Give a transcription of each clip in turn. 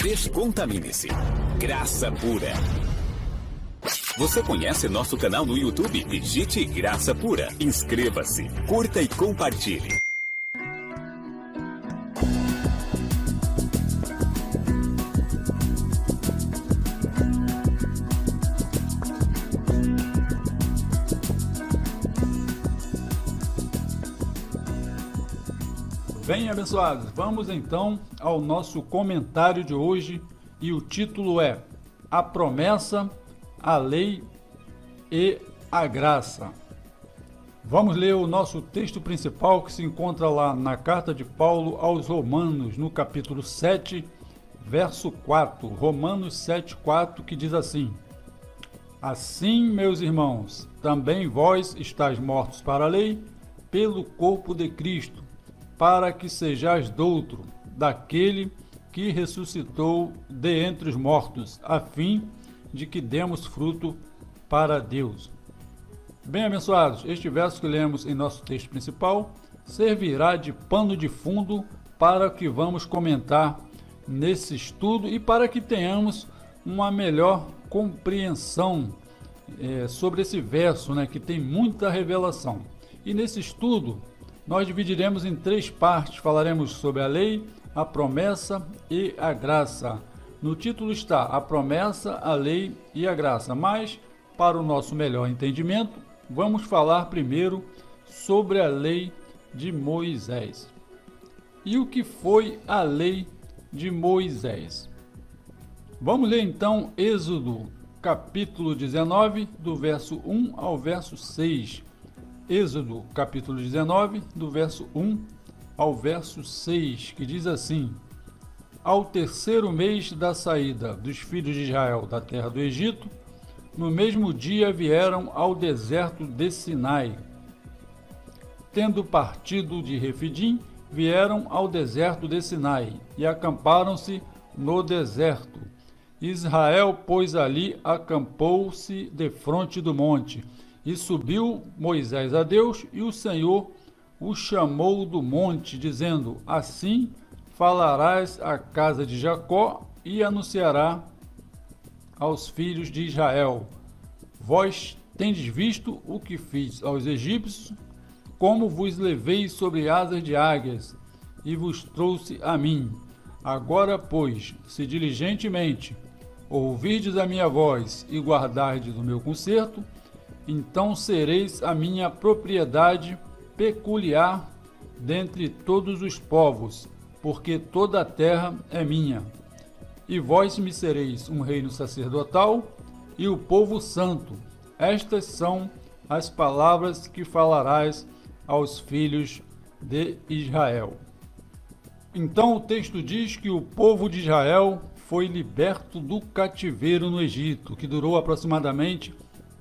Descontamine-se. Graça pura. Você conhece nosso canal no YouTube? Digite Graça Pura. Inscreva-se, curta e compartilhe. Bem, abençoados, vamos então ao nosso comentário de hoje e o título é A Promessa, a Lei e a Graça. Vamos ler o nosso texto principal que se encontra lá na carta de Paulo aos Romanos, no capítulo 7, verso 4. Romanos 7, 4, que diz assim: Assim, meus irmãos, também vós estáis mortos para a lei, pelo corpo de Cristo para que sejais doutro daquele que ressuscitou de entre os mortos, a fim de que demos fruto para Deus. Bem abençoados, este verso que lemos em nosso texto principal servirá de pano de fundo para que vamos comentar nesse estudo e para que tenhamos uma melhor compreensão é, sobre esse verso, né, que tem muita revelação. E nesse estudo nós dividiremos em três partes. Falaremos sobre a lei, a promessa e a graça. No título está a promessa, a lei e a graça. Mas, para o nosso melhor entendimento, vamos falar primeiro sobre a lei de Moisés. E o que foi a lei de Moisés? Vamos ler então Êxodo, capítulo 19, do verso 1 ao verso 6. Êxodo, capítulo 19, do verso 1 ao verso 6, que diz assim: Ao terceiro mês da saída dos filhos de Israel da terra do Egito, no mesmo dia vieram ao deserto de Sinai. Tendo partido de Refidim, vieram ao deserto de Sinai e acamparam-se no deserto. Israel, pois, ali acampou-se defronte do monte e subiu Moisés a Deus, e o Senhor o chamou do monte, dizendo: Assim falarás à casa de Jacó e anunciará aos filhos de Israel: Vós tendes visto o que fiz aos egípcios, como vos levei sobre asas de águias e vos trouxe a mim. Agora, pois, se diligentemente ouvirdes a minha voz e guardardes o meu conserto, então sereis a minha propriedade peculiar dentre todos os povos, porque toda a terra é minha. E vós me sereis um reino sacerdotal e o povo santo. Estas são as palavras que falarás aos filhos de Israel. Então o texto diz que o povo de Israel foi liberto do cativeiro no Egito, que durou aproximadamente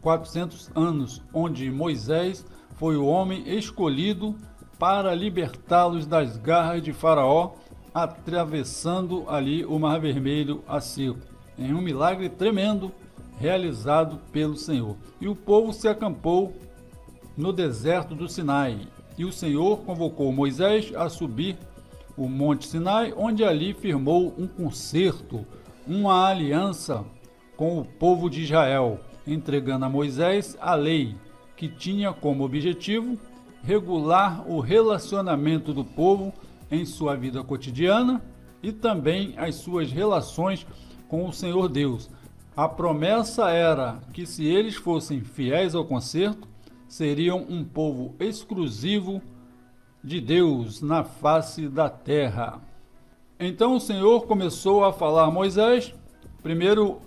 400 anos, onde Moisés foi o homem escolhido para libertá-los das garras de Faraó, atravessando ali o Mar Vermelho a seco, em um milagre tremendo realizado pelo Senhor. E o povo se acampou no deserto do Sinai, e o Senhor convocou Moisés a subir o Monte Sinai, onde ali firmou um concerto, uma aliança com o povo de Israel entregando a Moisés a lei, que tinha como objetivo regular o relacionamento do povo em sua vida cotidiana e também as suas relações com o Senhor Deus. A promessa era que, se eles fossem fiéis ao concerto, seriam um povo exclusivo de Deus na face da terra. Então o Senhor começou a falar a Moisés, primeiro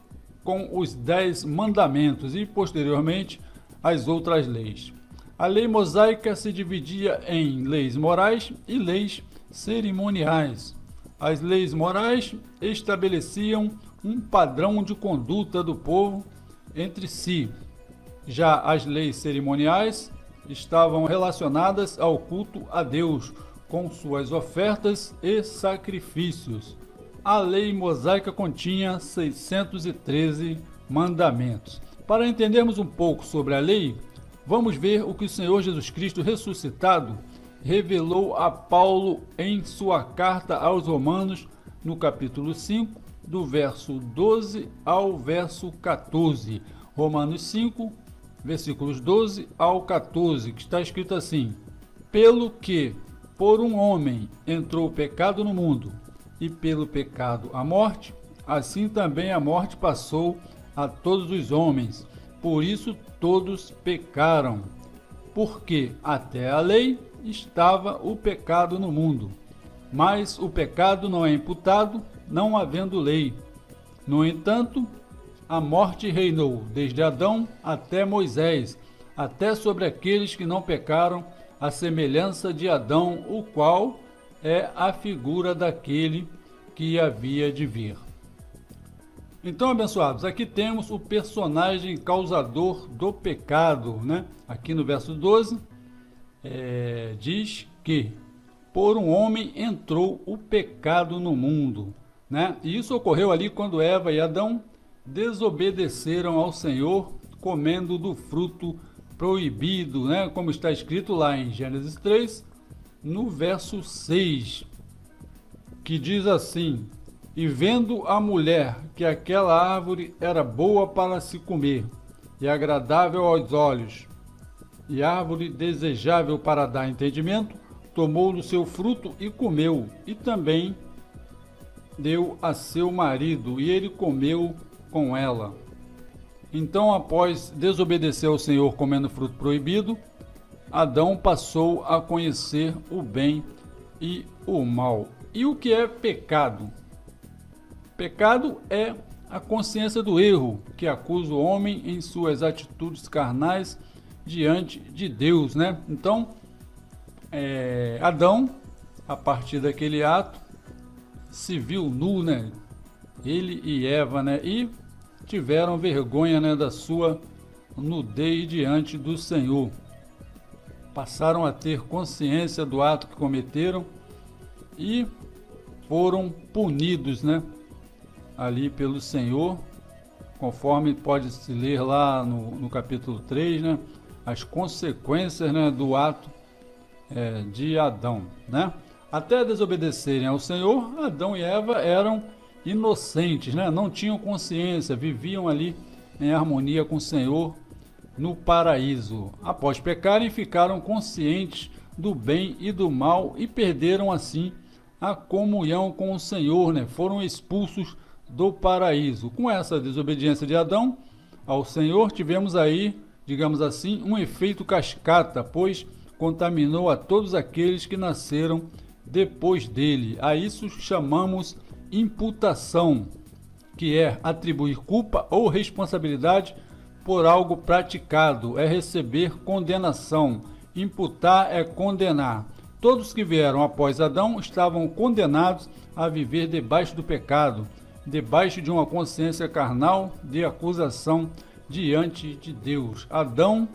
com os dez mandamentos e, posteriormente, as outras leis. A lei mosaica se dividia em leis morais e leis cerimoniais. As leis morais estabeleciam um padrão de conduta do povo entre si. Já as leis cerimoniais estavam relacionadas ao culto a Deus, com suas ofertas e sacrifícios a lei mosaica continha 613 mandamentos. Para entendermos um pouco sobre a lei, vamos ver o que o Senhor Jesus Cristo ressuscitado revelou a Paulo em sua carta aos Romanos, no capítulo 5, do verso 12 ao verso 14. Romanos 5, versículos 12 ao 14, que está escrito assim: Pelo que por um homem entrou o pecado no mundo, e pelo pecado a morte, assim também a morte passou a todos os homens. Por isso todos pecaram. Porque até a lei estava o pecado no mundo. Mas o pecado não é imputado, não havendo lei. No entanto, a morte reinou desde Adão até Moisés, até sobre aqueles que não pecaram, a semelhança de Adão, o qual é a figura daquele que havia de vir. Então, abençoados, aqui temos o personagem causador do pecado, né? Aqui no verso 12, é, diz que por um homem entrou o pecado no mundo. Né? E isso ocorreu ali quando Eva e Adão desobedeceram ao Senhor, comendo do fruto proibido, né? como está escrito lá em Gênesis 3, no verso 6, que diz assim: E vendo a mulher que aquela árvore era boa para se comer, e agradável aos olhos, e árvore desejável para dar entendimento, tomou do seu fruto e comeu, e também deu a seu marido, e ele comeu com ela. Então, após desobedecer ao Senhor comendo fruto proibido, Adão passou a conhecer o bem e o mal. E o que é pecado? Pecado é a consciência do erro que acusa o homem em suas atitudes carnais diante de Deus, né? Então, é, Adão, a partir daquele ato, se viu nu, né? Ele e Eva, né? E tiveram vergonha, né, da sua nudez diante do Senhor. Passaram a ter consciência do ato que cometeram e foram punidos, né? Ali pelo Senhor, conforme pode se ler lá no, no capítulo 3, né? as consequências né, do ato é, de Adão. Né? Até desobedecerem ao Senhor, Adão e Eva eram inocentes, né? não tinham consciência, viviam ali em harmonia com o Senhor no paraíso. Após pecarem, ficaram conscientes do bem e do mal e perderam assim a comunhão com o Senhor, né? foram expulsos do paraíso. Com essa desobediência de Adão ao Senhor, tivemos aí digamos assim, um efeito cascata, pois contaminou a todos aqueles que nasceram depois dele. A isso chamamos imputação, que é atribuir culpa ou responsabilidade por algo praticado, é receber condenação. Imputar é condenar. Todos que vieram após Adão estavam condenados a viver debaixo do pecado, debaixo de uma consciência carnal de acusação diante de Deus. Adão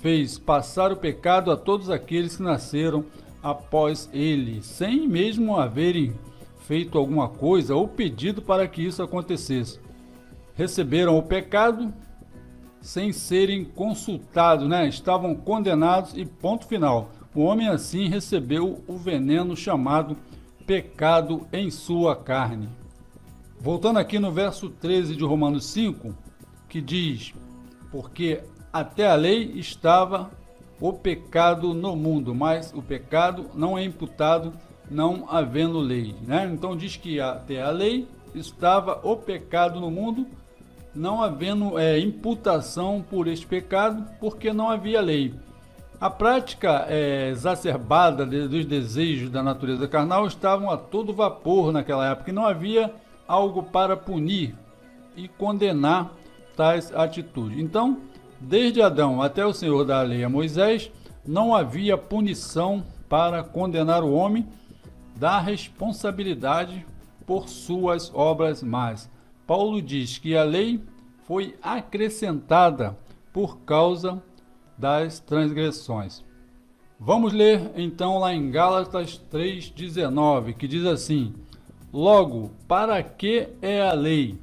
fez passar o pecado a todos aqueles que nasceram após ele, sem mesmo haverem feito alguma coisa ou pedido para que isso acontecesse. Receberam o pecado sem serem consultados, né? Estavam condenados e ponto final. O homem assim recebeu o veneno chamado pecado em sua carne. Voltando aqui no verso 13 de Romanos 5, que diz: Porque até a lei estava o pecado no mundo, mas o pecado não é imputado não havendo lei. Né? Então diz que até a lei estava o pecado no mundo, não havendo é, imputação por este pecado, porque não havia lei. A prática é, exacerbada de, dos desejos da natureza carnal estavam a todo vapor naquela época, e não havia algo para punir e condenar tais atitudes. Então, desde Adão até o Senhor da lei a Moisés, não havia punição para condenar o homem da responsabilidade por suas obras más. Paulo diz que a lei foi acrescentada por causa das transgressões. Vamos ler então lá em Gálatas 3,19, que diz assim: Logo, para que é a lei?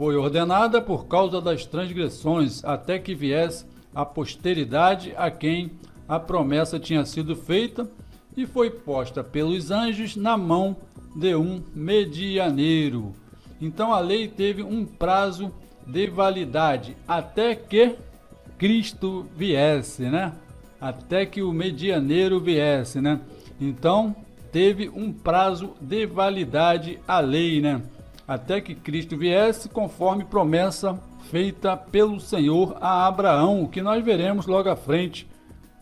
foi ordenada por causa das transgressões, até que viesse a posteridade a quem a promessa tinha sido feita, e foi posta pelos anjos na mão de um medianeiro. Então a lei teve um prazo de validade até que Cristo viesse, né? Até que o medianeiro viesse, né? Então teve um prazo de validade a lei, né? Até que Cristo viesse, conforme promessa feita pelo Senhor a Abraão, que nós veremos logo à frente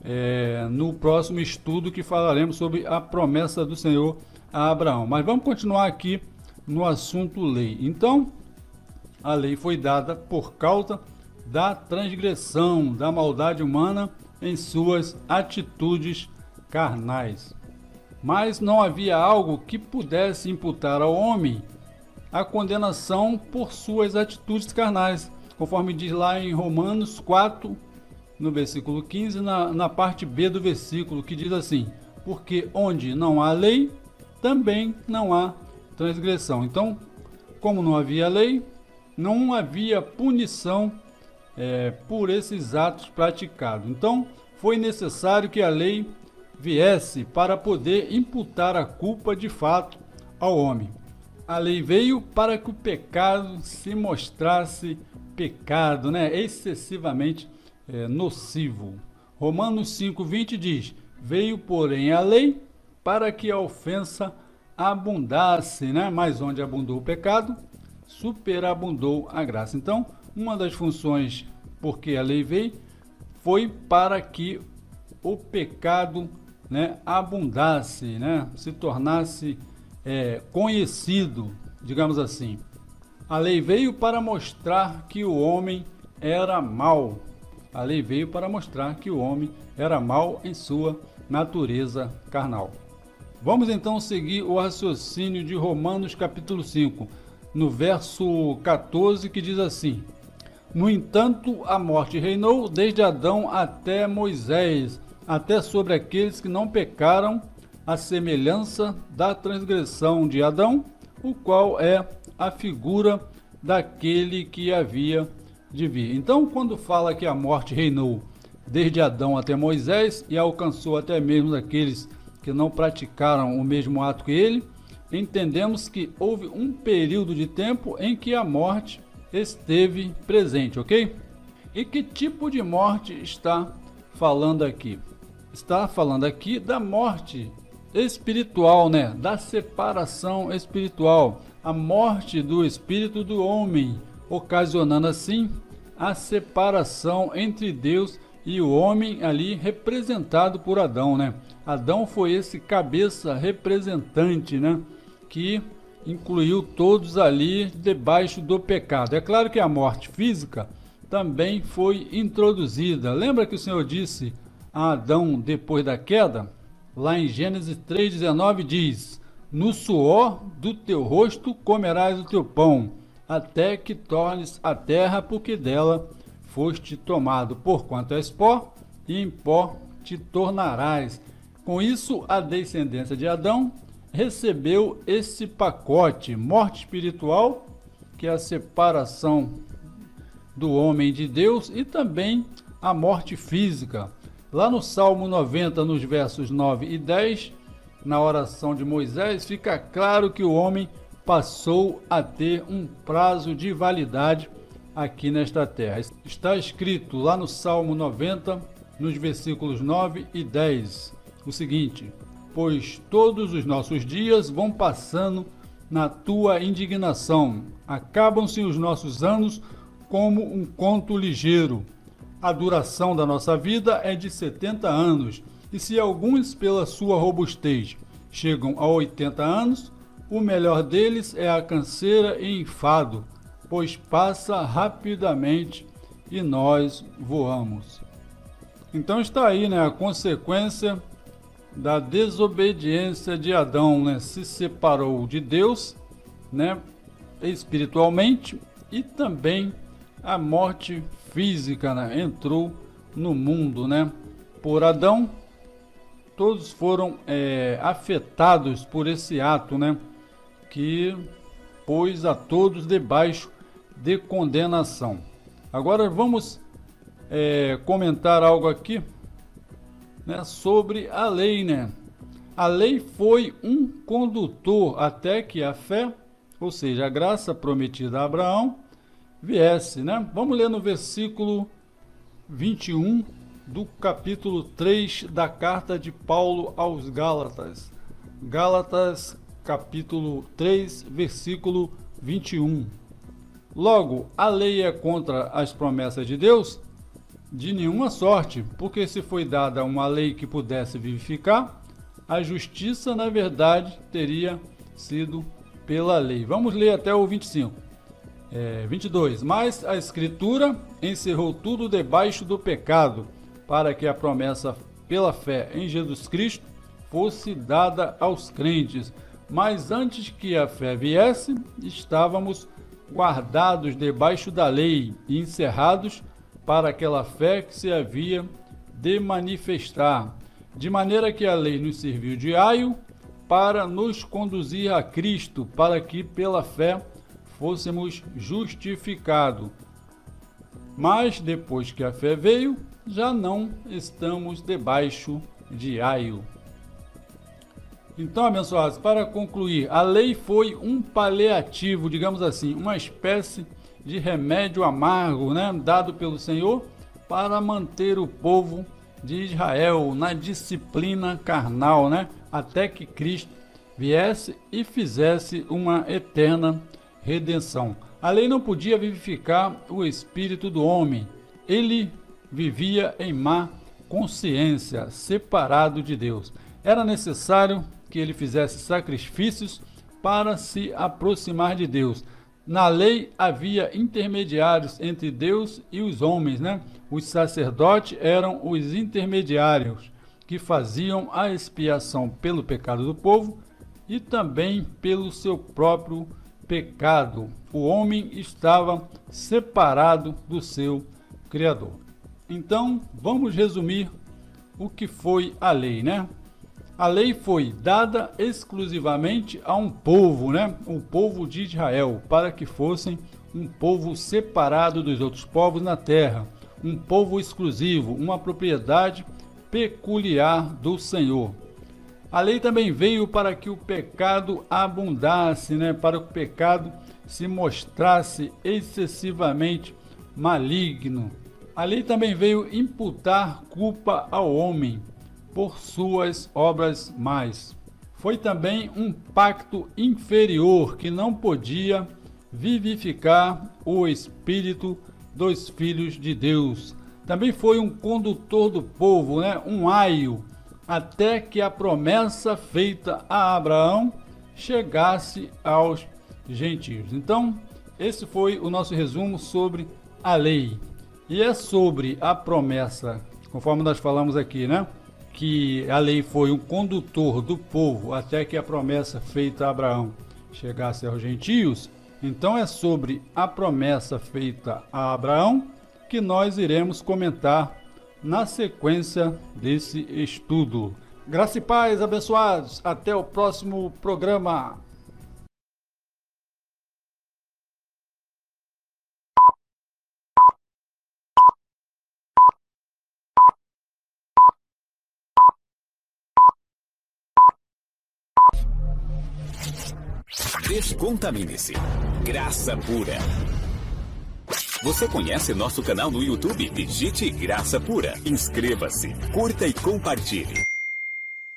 é, no próximo estudo que falaremos sobre a promessa do Senhor a Abraão. Mas vamos continuar aqui no assunto lei. Então, a lei foi dada por causa da transgressão, da maldade humana em suas atitudes carnais. Mas não havia algo que pudesse imputar ao homem a condenação por suas atitudes carnais, conforme diz lá em Romanos 4, no versículo 15, na, na parte B do versículo, que diz assim: Porque onde não há lei, também não há transgressão. Então, como não havia lei, não havia punição é, por esses atos praticados. Então, foi necessário que a lei viesse para poder imputar a culpa de fato ao homem. A lei veio para que o pecado se mostrasse pecado, né? excessivamente é, nocivo. Romanos 5,20 diz: Veio, porém, a lei para que a ofensa abundasse, né? mas onde abundou o pecado, superabundou a graça. Então, uma das funções porque a lei veio foi para que o pecado né, abundasse, né, se tornasse é, conhecido, digamos assim. A lei veio para mostrar que o homem era mau, a lei veio para mostrar que o homem era mau em sua natureza carnal. Vamos então seguir o raciocínio de Romanos capítulo 5, no verso 14, que diz assim: No entanto, a morte reinou desde Adão até Moisés, até sobre aqueles que não pecaram, a semelhança da transgressão de Adão, o qual é a figura daquele que havia de vir. Então, quando fala que a morte reinou desde Adão até Moisés e alcançou até mesmo aqueles que não praticaram o mesmo ato que ele, entendemos que houve um período de tempo em que a morte esteve presente, ok? E que tipo de morte está falando aqui? Está falando aqui da morte espiritual, né? Da separação espiritual, a morte do espírito do homem, ocasionando assim a separação entre Deus e o homem ali representado por Adão, né? Adão foi esse cabeça representante, né? Que incluiu todos ali debaixo do pecado. É claro que a morte física também foi introduzida. Lembra que o Senhor disse a Adão depois da queda? Lá em Gênesis 3,19 diz: No suor do teu rosto comerás o teu pão até que tornes a terra, porque dela foste tomado, porquanto és pó, e em pó te tornarás. Com isso, a descendência de Adão recebeu esse pacote: morte espiritual, que é a separação do homem de Deus, e também a morte física. Lá no Salmo 90, nos versos 9 e 10, na oração de Moisés, fica claro que o homem passou a ter um prazo de validade aqui nesta terra. Está escrito lá no Salmo 90, nos versículos 9 e 10, o seguinte: Pois todos os nossos dias vão passando na tua indignação, acabam-se os nossos anos como um conto ligeiro. A duração da nossa vida é de 70 anos, e se alguns, pela sua robustez, chegam a 80 anos, o melhor deles é a canseira e enfado, pois passa rapidamente e nós voamos. Então está aí né, a consequência da desobediência de Adão, né? Se separou de Deus, né, espiritualmente e também a morte física, né, entrou no mundo, né? Por Adão, todos foram é, afetados por esse ato, né? que pôs a todos debaixo de condenação. Agora vamos é, comentar algo aqui né, sobre a lei, né? A lei foi um condutor até que a fé ou seja, a graça prometida a Abraão, viesse, né? Vamos ler no versículo 21 do capítulo 3 da carta de Paulo aos Gálatas. Gálatas, capítulo 3, versículo 21. Logo, a lei é contra as promessas de Deus? De nenhuma sorte, porque se foi dada uma lei que pudesse vivificar, a justiça, na verdade, teria sido pela lei. Vamos ler até o 25. É, 22. Mas a Escritura encerrou tudo debaixo do pecado, para que a promessa pela fé em Jesus Cristo fosse dada aos crentes. Mas antes que a fé viesse, estávamos guardados debaixo da lei e encerrados para aquela fé que se havia de manifestar, de maneira que a lei nos serviu de aio para nos conduzir a Cristo, para que pela fé fôssemos justificados. Mas depois que a fé veio, já não estamos debaixo de aio. Então, abençoados, para concluir, a lei foi um paliativo, digamos assim, uma espécie de remédio amargo, né, dado pelo Senhor para manter o povo de Israel na disciplina carnal, né, até que Cristo viesse e fizesse uma eterna redenção. A lei não podia vivificar o espírito do homem. Ele vivia em má consciência, separado de Deus. Era necessário que ele fizesse sacrifícios para se aproximar de Deus. Na lei havia intermediários entre Deus e os homens, né? Os sacerdotes eram os intermediários que faziam a expiação pelo pecado do povo e também pelo seu próprio pecado. O homem estava separado do seu Criador. Então, vamos resumir o que foi a lei, né? A lei foi dada exclusivamente a um povo, né? O povo de Israel, para que fossem um povo separado dos outros povos na terra, um povo exclusivo, uma propriedade peculiar do Senhor. A lei também veio para que o pecado abundasse, né? Para que o pecado se mostrasse excessivamente maligno. A lei também veio imputar culpa ao homem por suas obras mais. Foi também um pacto inferior que não podia vivificar o espírito dos filhos de Deus. Também foi um condutor do povo, né? um aio, até que a promessa feita a Abraão chegasse aos gentios. Então, esse foi o nosso resumo sobre a lei. E é sobre a promessa, conforme nós falamos aqui, né? Que a lei foi um condutor do povo até que a promessa feita a Abraão chegasse aos gentios, então é sobre a promessa feita a Abraão que nós iremos comentar na sequência desse estudo. Graça e paz, abençoados. Até o próximo programa. Descontamine-se. Graça pura. Você conhece nosso canal no YouTube? Digite Graça Pura. Inscreva-se, curta e compartilhe.